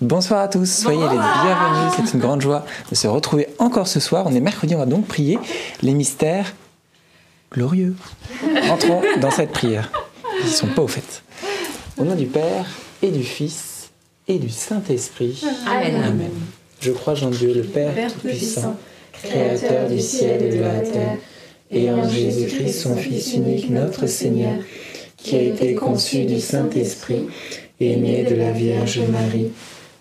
Bonsoir à tous, soyez les bienvenus. C'est une grande joie de se retrouver encore ce soir. On est mercredi, on va donc prier les mystères glorieux. Entrons dans cette prière. Ils ne sont pas au fait. Au nom du Père et du Fils et du Saint-Esprit. Amen. Je crois en Dieu, le Père, Père Tout-Puissant, Tout-Puissant, Créateur du ciel et de la terre, et en Jésus-Christ, son Fils unique, notre Seigneur, qui a été conçu du Saint-Esprit et né de la Vierge Marie,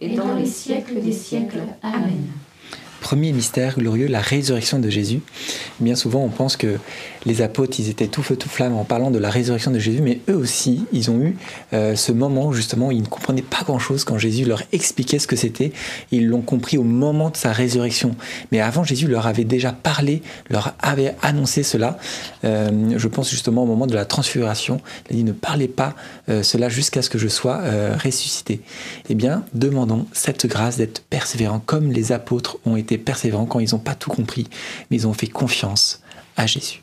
et dans les siècles des siècles. Amen. Premier mystère glorieux, la résurrection de Jésus. Bien souvent, on pense que les apôtres, ils étaient tout feu, tout flamme en parlant de la résurrection de Jésus, mais eux aussi, ils ont eu euh, ce moment justement ils ne comprenaient pas grand-chose quand Jésus leur expliquait ce que c'était. Ils l'ont compris au moment de sa résurrection. Mais avant, Jésus leur avait déjà parlé, leur avait annoncé cela. Euh, je pense justement au moment de la transfiguration. Il a dit ne parlez pas euh, cela jusqu'à ce que je sois ressuscité. Eh bien, demandons cette grâce d'être persévérants comme les apôtres ont été persévérants quand ils n'ont pas tout compris, mais ils ont fait confiance à Jésus.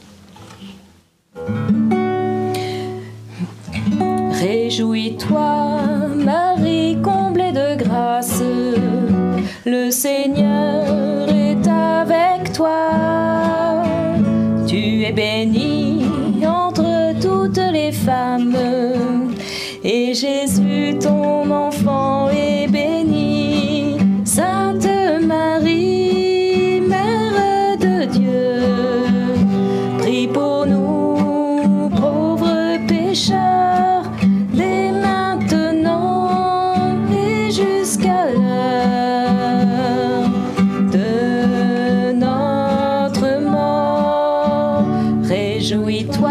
Réjouis-toi, Marie, comblée de grâce, le Seigneur est avec toi. Tu es bénie entre toutes les femmes, et Jésus, ton enfant, est Réjouis-toi,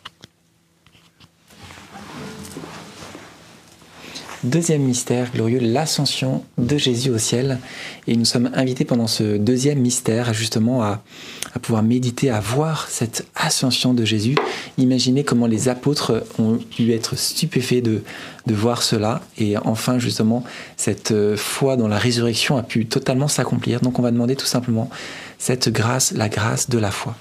Deuxième mystère glorieux, l'ascension de Jésus au ciel. Et nous sommes invités pendant ce deuxième mystère justement à, pouvoir méditer, à voir cette ascension de Jésus. Imaginez comment les apôtres ont dû être stupéfaits de, de voir cela. Et enfin justement, cette euh, foi dans la résurrection a pu totalement s'accomplir. Donc on va demander tout simplement cette grâce, la grâce de la foi.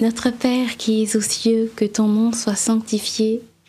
Notre Père qui es aux cieux, que ton nom soit sanctifié,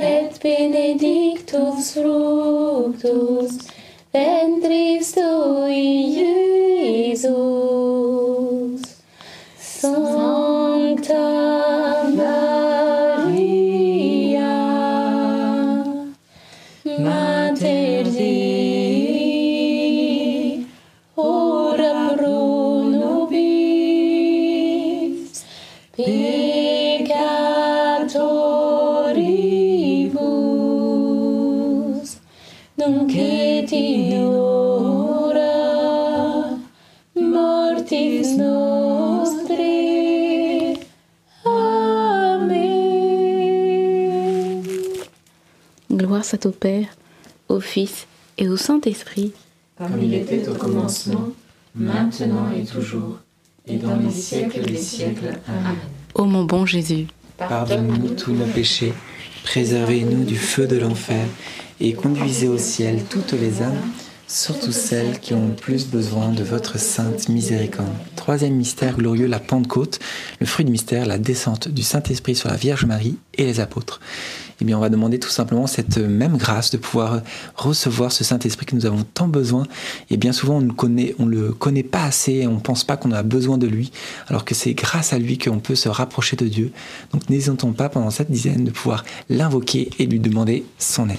et benedictus fructus ventris Gloire soit au Père, au Fils et au Saint-Esprit. Comme il était au commencement, maintenant et toujours, et dans les siècles des siècles. Amen. Ô mon bon Jésus, Pardonnez-nous tous nos péchés, préservez-nous du feu de l'enfer et conduisez au ciel toutes les âmes, surtout celles qui ont le plus besoin de votre sainte miséricorde. Troisième mystère glorieux, la Pentecôte, le fruit du mystère, la descente du Saint-Esprit sur la Vierge Marie et les apôtres. Eh bien, on va demander tout simplement cette même grâce de pouvoir recevoir ce Saint-Esprit que nous avons tant besoin. Et bien souvent, on ne connaît, on le connaît pas assez, on ne pense pas qu'on a besoin de lui, alors que c'est grâce à lui qu'on peut se rapprocher de Dieu. Donc, n'hésitons pas pendant cette dizaine de pouvoir l'invoquer et lui demander son aide.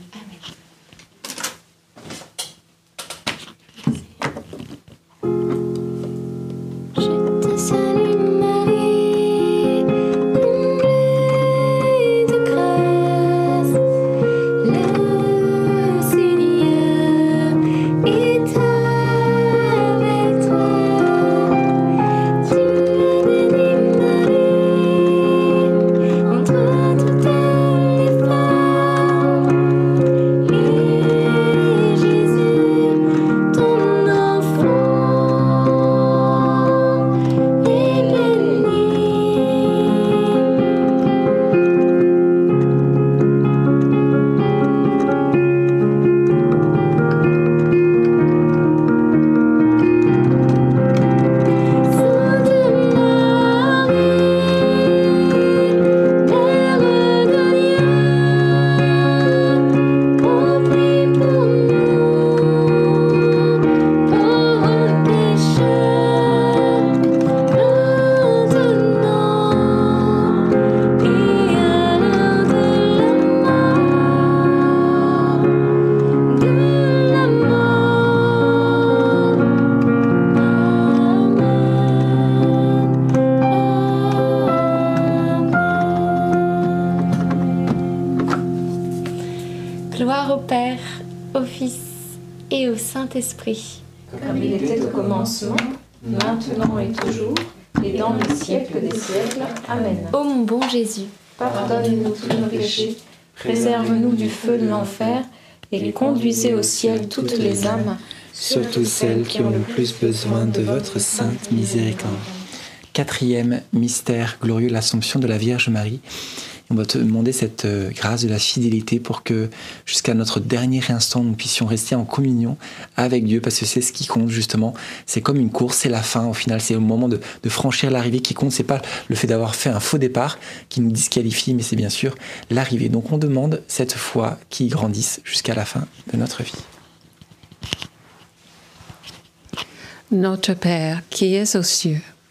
Au Saint-Esprit. Comme il était au commencement, maintenant et toujours, et dans les siècles des siècles. Amen. Ô mon bon Jésus, Pardonne-nous tous nos péchés, préserve-nous du feu de l'enfer, et conduisez au ciel toutes les âmes, surtout celles qui ont le plus besoin de votre sainte miséricorde. Quatrième mystère glorieux, l'Assomption de la Vierge Marie. On va te demander cette euh, grâce de la fidélité pour que jusqu'à notre dernier instant, nous puissions rester en communion avec Dieu, parce que c'est ce qui compte justement. C'est comme une course, c'est la fin au final, c'est au moment de, franchir l'arrivée qui compte. C'est pas le fait d'avoir fait un faux départ qui nous disqualifie, mais c'est bien sûr l'arrivée. Donc on demande cette foi qui grandisse jusqu'à la fin de notre vie. Notre Père qui es aux cieux,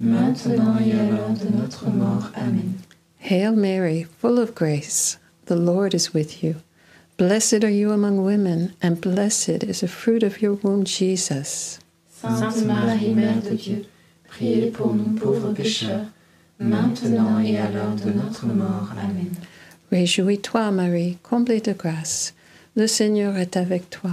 maintenant et à l'heure de notre mort. Amen. Hail Mary, full of grace, the Lord is with you. Blessed are you among women, and blessed is the fruit of your womb, Jesus. Sainte Marie, Mère de Dieu, priez pour nous pauvres pécheurs, maintenant et à l'heure de notre mort. Amen. Réjouis-toi, Marie, comblée de grâce. Le Seigneur est avec toi.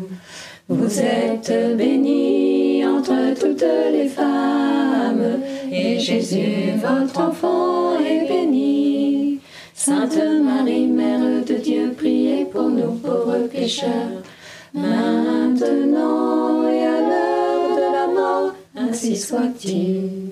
Vous êtes bénie entre toutes les femmes, et Jésus, votre enfant, est béni. Sainte Marie, Mère de Dieu, priez pour nous pauvres pécheurs, maintenant et à l'heure de la mort, ainsi soit-il.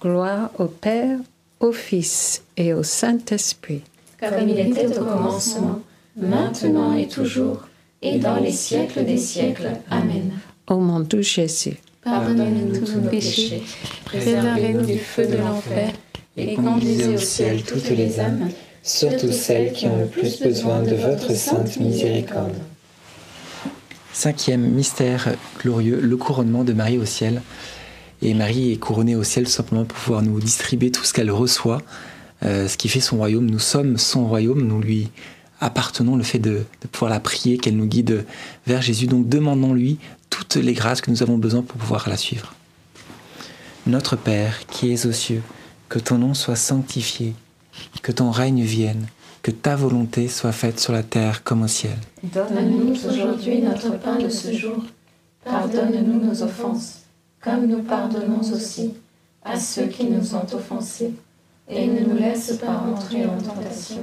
Gloire au Père, au Fils et au Saint-Esprit. comme il était au commencement, maintenant et toujours, et dans les siècles des siècles. Amen. Ô mon doux Jésus, Pardonnez-nous tous nos péchés, préservez-nous du feu de l'enfer, et conduisez au ciel toutes les âmes, surtout celles qui ont le plus besoin de votre sainte miséricorde. Cinquième mystère glorieux, le couronnement de Marie au ciel. Et Marie est couronnée au ciel simplement pour pouvoir nous distribuer tout ce qu'elle reçoit, euh, ce qui fait son royaume. Nous sommes son royaume, nous lui appartenons, le fait de, pouvoir la prier, qu'elle nous guide vers Jésus. Donc demandons-lui toutes les grâces que nous avons besoin pour pouvoir la suivre. Notre Père qui es aux cieux, que ton nom soit sanctifié, que ton règne vienne, que ta volonté soit faite sur la terre comme au ciel. Donne-nous aujourd'hui notre pain de ce jour. Pardonne-nous nos offenses, comme nous pardonnons aussi à ceux qui nous ont offensés. Et ne nous laisse pas entrer en tentation,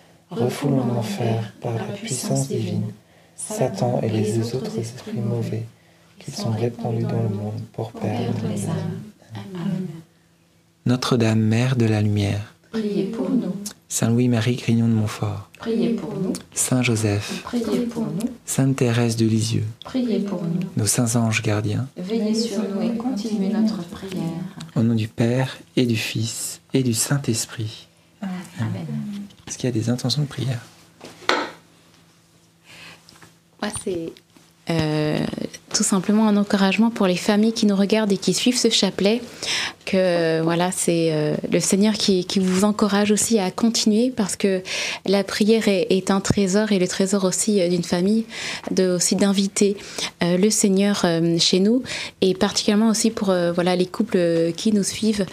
refoule en enfer par la puissance divine Satan et les deux autres esprits mauvais qui sont répandus dans le monde pour perdre les âmes. Amen. Notre-Dame, Mère de la Lumière, Priez pour nous, Saint Louis-Marie Grignon de Montfort, priez pour nous, Saint Joseph, priez pour nous, Sainte Thérèse de Lisieux, priez pour nous. nos saints anges gardiens, Veillez sur nous et continuez notre prière. au nom du Père et du Fils et du Saint-Esprit. Amen. Est-ce qu'il y a des intentions de prière? Moi, c'est euh, tout simplement un encouragement pour les familles qui nous regardent et qui suivent ce chapelet. Que voilà, c'est euh, le Seigneur qui, qui vous encourage aussi à continuer parce que la prière est, un trésor et le trésor aussi euh, d'une famille, aussi d'inviter le Seigneur chez nous et particulièrement aussi pour voilà les couples qui nous suivent.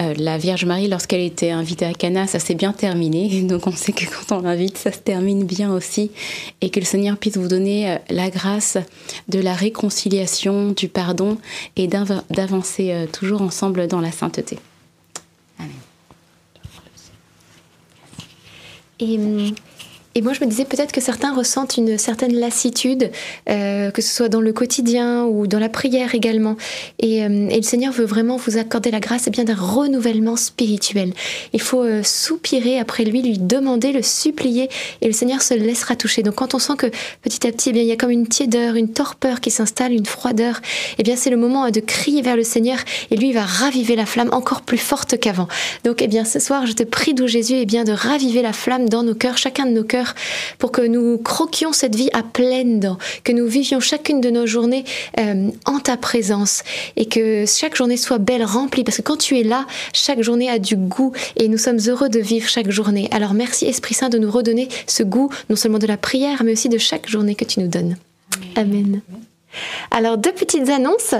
Euh, la Vierge Marie, lorsqu'elle était invitée à Cana, ça s'est bien terminé. Donc on sait que quand on l'invite, ça se termine bien aussi. Et que le Seigneur puisse vous donner euh, la grâce de la réconciliation, du pardon et d'av- d'avancer euh, toujours ensemble dans la sainteté. Et, hum, et moi, je me disais peut-être que certains ressentent une certaine lassitude, euh, que ce soit dans le quotidien ou dans la prière également. Et, euh, et le Seigneur veut vraiment vous accorder la grâce et bien d'un renouvellement spirituel. Il faut euh, soupirer après lui, lui demander, le supplier, et le Seigneur se laissera toucher. Donc quand on sent que petit à petit, eh bien, il y a comme une tiédeur, une torpeur qui s'installe, une froideur, eh bien c'est le moment de crier vers le Seigneur, et lui va raviver la flamme encore plus forte qu'avant. Donc eh bien ce soir, je te prie, d'où Jésus, eh bien de raviver la flamme dans nos cœurs, chacun de nos cœurs, pour que nous croquions cette vie à pleines dents, que nous vivions chacune de nos journées euh, en ta présence, et que chaque journée soit belle, remplie, parce que quand tu es là, chaque journée a du goût, et nous sommes heureux de vivre chaque journée. Alors merci Esprit Saint de nous redonner ce goût, non seulement de la prière, mais aussi de chaque journée que tu nous donnes. Amen. Alors, deux petites annonces.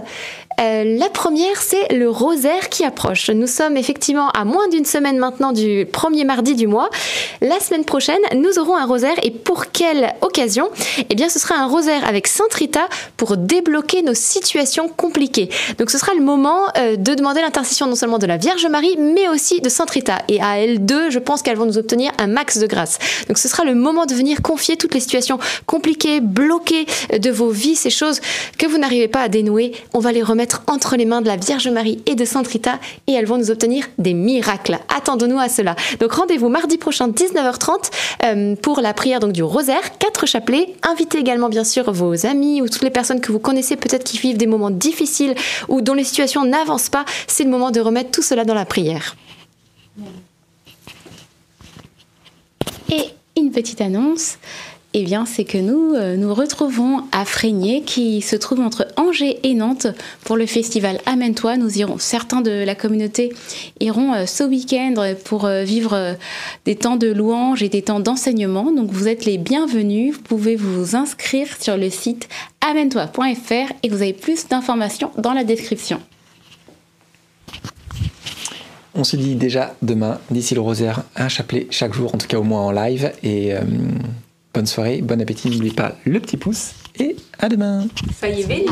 Euh, la première, c'est le rosaire qui approche. Nous sommes effectivement à moins d'une semaine maintenant du premier mardi du mois. La semaine prochaine, nous aurons un rosaire. Et pour quelle occasion? Eh bien, ce sera un rosaire avec Sainte Rita pour débloquer nos situations compliquées. Donc, ce sera le moment euh, de demander l'intercession non seulement de la Vierge Marie, mais aussi de Sainte Rita. Et à elles deux, je pense qu'elles vont nous obtenir un max de grâce. Donc, ce sera le moment de venir confier toutes les situations compliquées, bloquées euh, de vos vies, ces choses que vous n'arrivez pas à dénouer. On va les remettre entre les mains de la Vierge Marie et de Sainte Rita et elles vont nous obtenir des miracles. Attendons-nous à cela. Donc rendez-vous mardi prochain 19h30 euh, pour la prière donc du rosaire, quatre chapelets. Invitez également bien sûr vos amis ou toutes les personnes que vous connaissez peut-être qui vivent des moments difficiles ou dont les situations n'avancent pas. C'est le moment de remettre tout cela dans la prière. Et une petite annonce. Eh bien, c'est que nous euh, nous retrouvons à Frégnier, qui se trouve entre Angers et Nantes, pour le festival Amène-toi. Nous irons, certains de la communauté iront euh, ce week-end pour euh, vivre euh, des temps de louange et des temps d'enseignement. Donc, vous êtes les bienvenus. Vous pouvez vous inscrire sur le site amène-toi.fr et vous avez plus d'informations dans la description. On se dit déjà demain, d'ici le rosaire, un chapelet chaque jour, en tout cas au moins en live. Et bonne soirée, bon appétit, n'oubliez pas le petit pouce et à demain. Soyez.